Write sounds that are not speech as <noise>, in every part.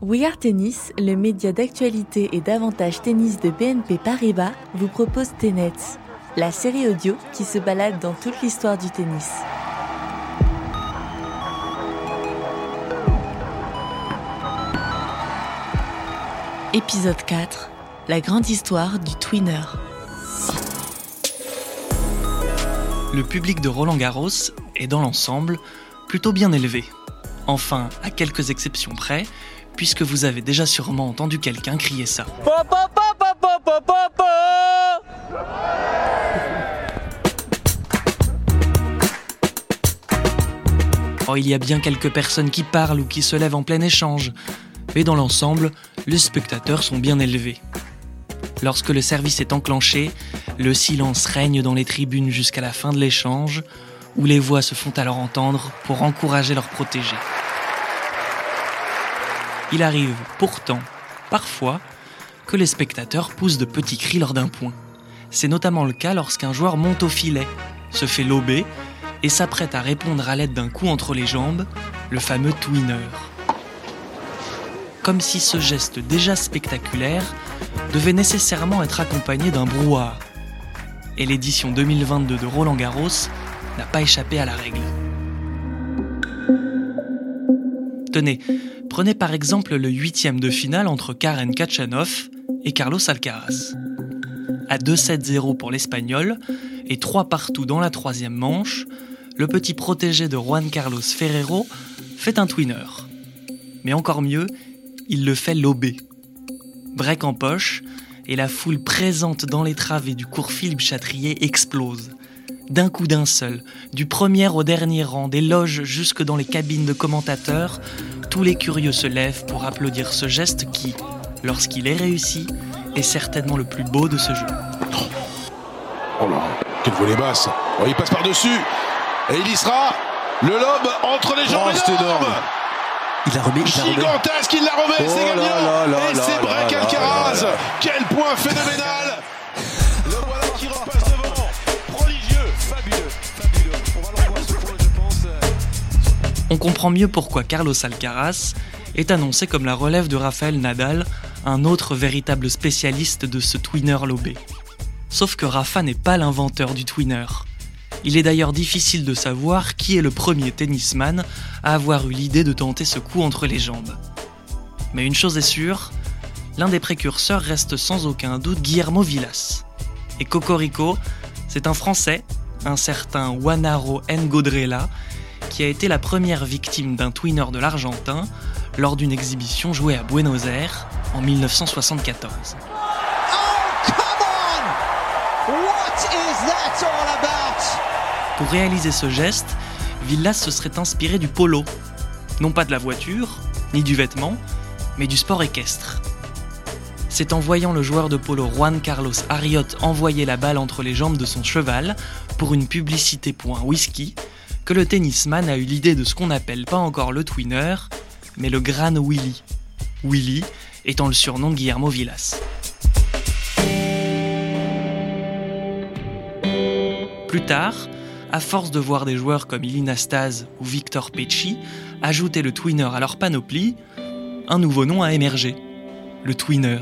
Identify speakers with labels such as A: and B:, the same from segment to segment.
A: We Are Tennis, le média d'actualité et d'avantage tennis de BNP Paribas, vous propose Tenets, la série audio qui se balade dans toute l'histoire du tennis. Épisode 4 La grande histoire du twinner.
B: Le public de Roland Garros est dans l'ensemble plutôt bien élevé. Enfin, à quelques exceptions près, puisque vous avez déjà sûrement entendu quelqu'un crier ça. Oh, il y a bien quelques personnes qui parlent ou qui se lèvent en plein échange, mais dans l'ensemble, les spectateurs sont bien élevés. Lorsque le service est enclenché, le silence règne dans les tribunes jusqu'à la fin de l'échange, où les voix se font alors entendre pour encourager leurs protégés. Il arrive pourtant, parfois, que les spectateurs poussent de petits cris lors d'un point. C'est notamment le cas lorsqu'un joueur monte au filet, se fait lober et s'apprête à répondre à l'aide d'un coup entre les jambes, le fameux twinner. Comme si ce geste déjà spectaculaire devait nécessairement être accompagné d'un brouhaha. Et l'édition 2022 de Roland Garros n'a pas échappé à la règle. Tenez, prenez par exemple le huitième de finale entre Karen Kachanov et Carlos Alcaraz. À 2-7-0 pour l'Espagnol et 3 partout dans la troisième manche, le petit protégé de Juan Carlos Ferrero fait un twinner. Mais encore mieux, il le fait lober. Break en poche, et la foule présente dans les travées du cours Philippe Chatrier explose d'un coup d'un seul, du premier au dernier rang, des loges jusque dans les cabines de commentateurs, tous les curieux se lèvent pour applaudir ce geste qui, lorsqu'il est réussi, est certainement le plus beau de ce jeu.
C: Oh là, quelle volée basse oh, Il passe par-dessus et il y sera le lobe entre les jambes
D: oh, énorme. Il l'a remis,
C: Gigantesque, il l'a remis, oh c'est gagnant Et c'est Break Alcaraz Quel point phénoménal
B: On comprend mieux pourquoi Carlos Alcaraz est annoncé comme la relève de Rafael Nadal, un autre véritable spécialiste de ce twinner lobé. Sauf que Rafa n'est pas l'inventeur du twinner. Il est d'ailleurs difficile de savoir qui est le premier tennisman à avoir eu l'idée de tenter ce coup entre les jambes. Mais une chose est sûre, l'un des précurseurs reste sans aucun doute Guillermo Villas. Et Cocorico, c'est un Français, un certain Wanaro Ngodrela, qui a été la première victime d'un twinner de l'Argentin lors d'une exhibition jouée à Buenos Aires en 1974. Pour réaliser ce geste, Villas se serait inspiré du polo. Non pas de la voiture, ni du vêtement, mais du sport équestre. C'est en voyant le joueur de polo Juan Carlos Ariot envoyer la balle entre les jambes de son cheval pour une publicité pour un whisky que le tennisman a eu l'idée de ce qu'on appelle pas encore le twinner, mais le Gran Willy. Willy étant le surnom de Guillermo Villas. Plus tard, à force de voir des joueurs comme Ilina ou Victor Pecci ajouter le twinner à leur panoplie, un nouveau nom a émergé, le twinner.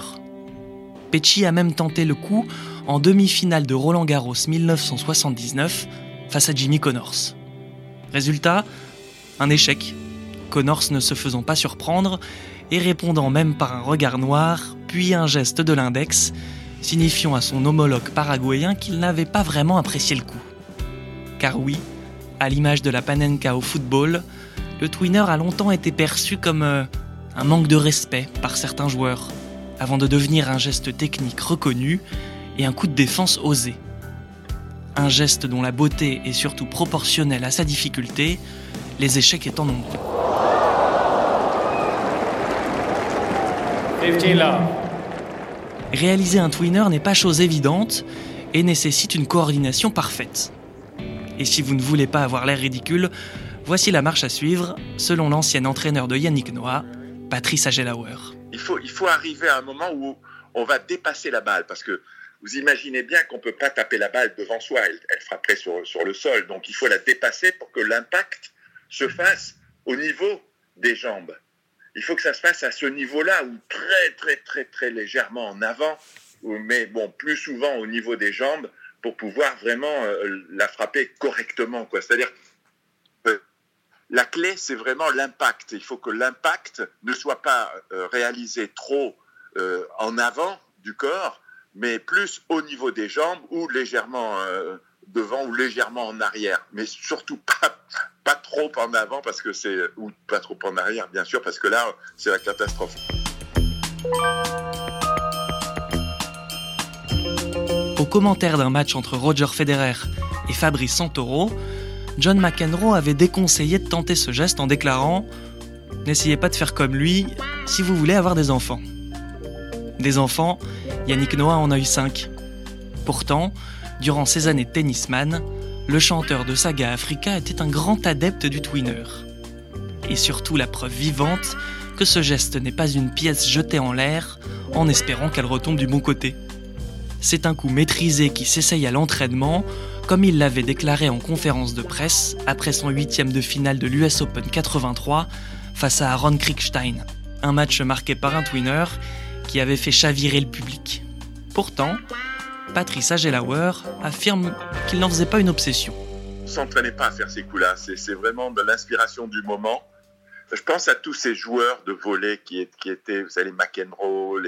B: Pecci a même tenté le coup en demi-finale de Roland Garros 1979 face à Jimmy Connors. Résultat, un échec. Connors ne se faisant pas surprendre et répondant même par un regard noir, puis un geste de l'index, signifiant à son homologue paraguayen qu'il n'avait pas vraiment apprécié le coup. Car oui, à l'image de la Panenka au football, le twinner a longtemps été perçu comme euh, un manque de respect par certains joueurs, avant de devenir un geste technique reconnu et un coup de défense osé un geste dont la beauté est surtout proportionnelle à sa difficulté, les échecs étant nombreux. Réaliser un twinner n'est pas chose évidente et nécessite une coordination parfaite. Et si vous ne voulez pas avoir l'air ridicule, voici la marche à suivre selon l'ancien entraîneur de Yannick Noah, Patrice Agelauer.
E: Il faut, il faut arriver à un moment où on va dépasser la balle parce que vous imaginez bien qu'on ne peut pas taper la balle devant soi, elle, frapperait sur, le sol. Donc il faut la dépasser pour que l'impact se fasse au niveau des jambes. il faut que ça se fasse à ce niveau-là, ou très, très, très, très légèrement en avant, mais bon, plus souvent au niveau des jambes, pour pouvoir vraiment euh, la frapper correctement. C'est-à-dire, la clé, c'est vraiment l'impact. Il faut que l'impact ne soit pas euh, réalisé trop euh, en avant du corps, mais plus au niveau des jambes ou légèrement devant ou légèrement en arrière. Mais surtout pas, pas trop en avant parce que c'est ou pas trop en arrière, bien sûr, parce que là, c'est la catastrophe.
B: Au commentaire d'un match entre Roger Federer et Fabrice Santoro, John McEnroe avait déconseillé de tenter ce geste en déclarant N'essayez pas de faire comme lui si vous voulez avoir des enfants. Des enfants, Yannick Noah en a eu cinq. Pourtant, durant ses années de tennisman, le chanteur de Saga Africa était un grand adepte du twinner. Et surtout la preuve vivante que ce geste n'est pas une pièce jetée en l'air en espérant qu'elle retombe du bon côté. C'est un coup maîtrisé qui s'essaye à l'entraînement, comme il l'avait déclaré en conférence de presse après son huitième de finale de l'US Open 83 face à Aaron Kriegstein, un match marqué par un twinner qui avait fait chavirer le public. Pourtant, Patrice Agelauer affirme qu'il n'en faisait pas une obsession.
E: On s'entraînait pas à faire ces coups-là, c'est vraiment de l'inspiration du moment. Je pense à tous ces joueurs de volley qui, étaient, vous savez, McEnroe,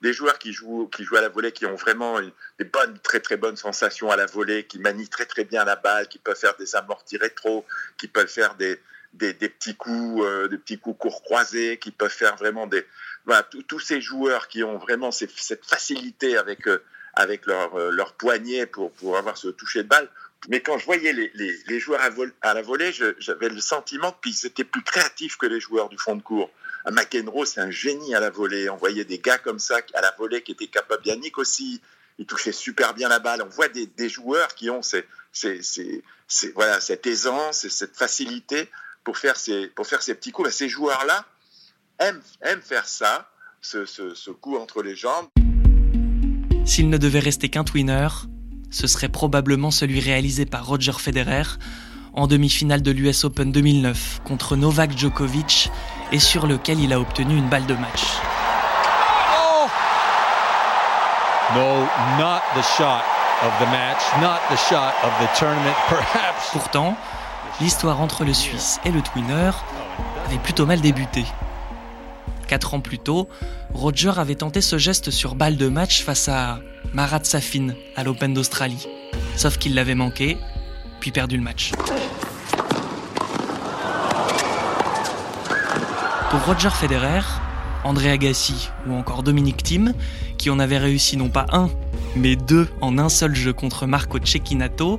E: des joueurs qui jouent, qui jouent à la volée, qui ont vraiment des bonnes, très très bonnes sensations à la volée, qui manient très très bien la balle, qui peuvent faire des amortis rétro, qui peuvent faire des, des, petits coups, euh, des petits coups courts croisés, qui peuvent faire vraiment des, voilà, tous ces joueurs qui ont vraiment cette facilité avec euh, avec leur, euh, leur poignet pour, pour avoir ce toucher de balle. Mais quand je voyais les, les, joueurs à, la volée, j'avais le sentiment qu'ils étaient plus créatifs que les joueurs du fond de cours. À McEnroe, c'est un génie à la volée. On voyait des gars comme ça à la volée qui étaient capables. Yannick aussi, il touchait super bien la balle. On voit des, des joueurs qui ont ces, cette aisance et cette facilité pour faire ces, pour faire ces petits coups. ces joueurs-là aiment faire ça, ce, ce, ce coup entre les jambes.
B: S'il ne devait rester qu'un twinner, ce serait probablement celui réalisé par Roger Federer en demi-finale de l'US Open 2009 contre Novak Djokovic et sur lequel il a obtenu une balle de match. Oh no, not the shot of the match, not the shot of the tournament, <laughs> perhaps. Pourtant, l'histoire entre le Suisse et le twinner avait plutôt mal débuté. Quatre ans plus tôt, Roger avait tenté ce geste sur balle de match face à Marat Safin à l'Open d'Australie. Sauf qu'il l'avait manqué, puis perdu le match. Pour Roger Federer, André Agassi ou encore Dominique Thiem, qui en avaient réussi non pas un, mais deux en un seul jeu contre Marco Cecchinato,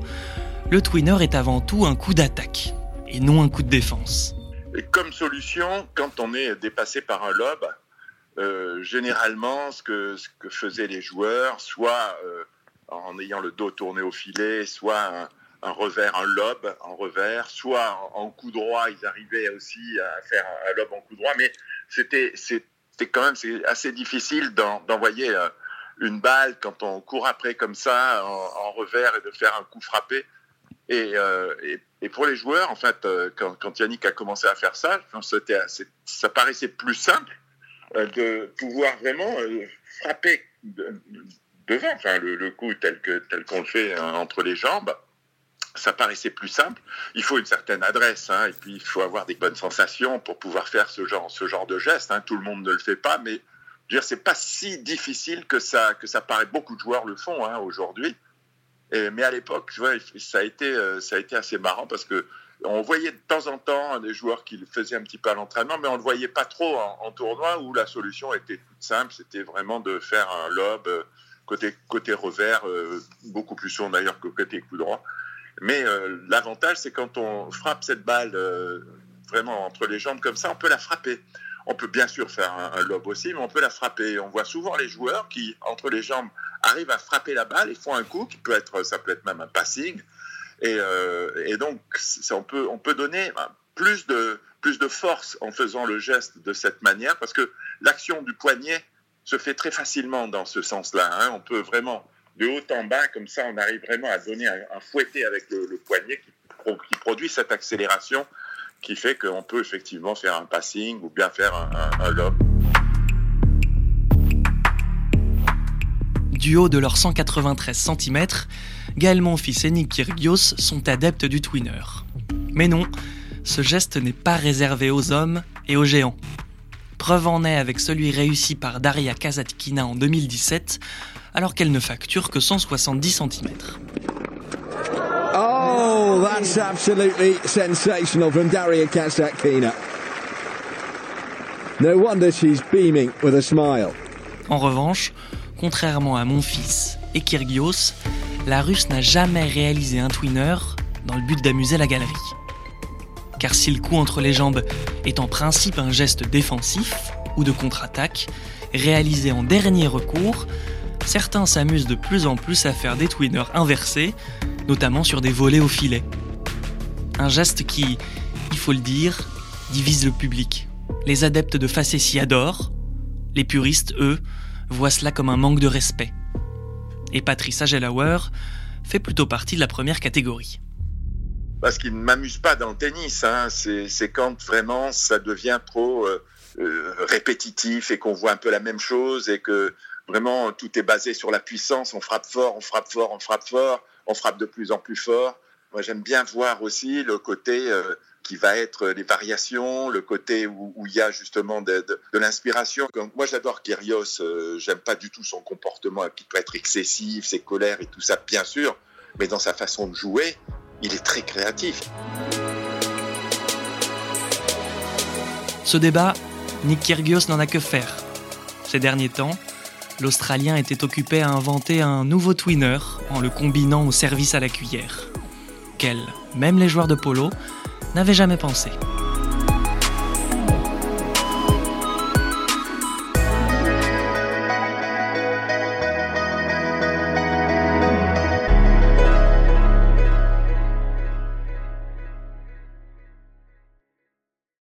B: le twinner est avant tout un coup d'attaque et non un coup de défense.
E: Et comme solution, quand on est dépassé par un lob, euh, généralement, ce que, faisaient les joueurs, soit euh, en ayant le dos tourné au filet, soit un, revers, un lob en revers, soit en, coup droit, ils arrivaient aussi à faire un, lob en coup droit, mais c'était c'était quand même assez difficile d'envoyer euh, une balle quand on court après comme ça en, revers et de faire un coup frappé. Et, et, pour les joueurs, en fait, quand, quand, Yannick a commencé à faire ça, ça paraissait plus simple euh, de pouvoir vraiment euh, frapper devant, enfin, le, coup tel que tel qu'on le fait hein, entre les jambes, ça paraissait plus simple. Il faut une certaine adresse, hein, et puis il faut avoir des bonnes sensations pour pouvoir faire ce genre, de geste. Hein. Tout le monde ne le fait pas, mais c'est pas si difficile que ça que ça paraît. Beaucoup de joueurs le font aujourd'hui. Mais à l'époque, ça a été euh, ça a été assez marrant parce que on voyait de temps en temps des joueurs qui faisaient un petit peu à l'entraînement, mais on ne le voyait pas trop en, tournoi où la solution était toute simple, c'était vraiment de faire un lob euh, côté, revers, euh, beaucoup plus sourd d'ailleurs que côté coup droit. Mais l'avantage, c'est quand on frappe cette balle vraiment entre les jambes comme ça, on peut la frapper. On peut bien sûr faire un, lob aussi, mais on peut la frapper. On voit souvent les joueurs qui, entre les jambes, arrivent à frapper la balle et font un coup qui peut être, ça peut être même un passing, euh, et, donc, on peut, on peut donner plus de, plus de force en faisant le geste de cette manière, parce que l'action du poignet se fait très facilement dans ce sens-là. Hein. On peut vraiment, de haut en bas, comme ça, on arrive vraiment à donner un, fouetté avec le, poignet qui, produit cette accélération qui fait qu'on peut effectivement faire un passing ou bien faire un, lob.
B: Du haut de leurs 193 cm, Gaël Monfils et Nick Kyrgios sont adeptes du twinner. Mais non, ce geste n'est pas réservé aux hommes et aux géants. Preuve en est avec celui réussi par Daria Kazatkina en 2017, alors qu'elle ne facture que 170 cm.
F: That's absolutely sensational from Daria Kazatkina. No wonder she's beaming with a smile.
B: En revanche, contrairement à mon fils et Kyrgios, la Russe n'a jamais réalisé un twinner dans le but d'amuser la galerie. Car si le coup entre les jambes est en principe un geste défensif ou de contre-attaque, réalisé en dernier recours, certains s'amusent de plus en plus à faire des twinners inversés, notamment sur des volets au filet. Un geste qui, il faut le dire, divise le public. Les adeptes de facétie adorent, les puristes, eux, voient cela comme un manque de respect. Et Patrice Agelauer fait plutôt partie de la première catégorie.
E: Parce qu'il ne m'amuse pas dans le tennis, hein. c'est quand vraiment ça devient trop euh, euh, répétitif et qu'on voit un peu la même chose et que vraiment tout est basé sur la puissance, on frappe fort, on frappe fort, on frappe fort, on frappe de plus en plus fort. J'aime bien voir aussi le côté euh, qui va être les variations, le côté où, il y a justement de, l'inspiration. Moi, j'adore Kyrgios. Euh, j'aime pas du tout son comportement qui peut être excessif, ses colères et tout ça, bien sûr. Mais dans sa façon de jouer, il est très créatif.
B: Ce débat, Nick Kyrgios n'en a que faire. Ces derniers temps, l'Australien était occupé à inventer un nouveau twinner en le combinant au service à la cuillère. Même les joueurs de polo, n'avait jamais pensé.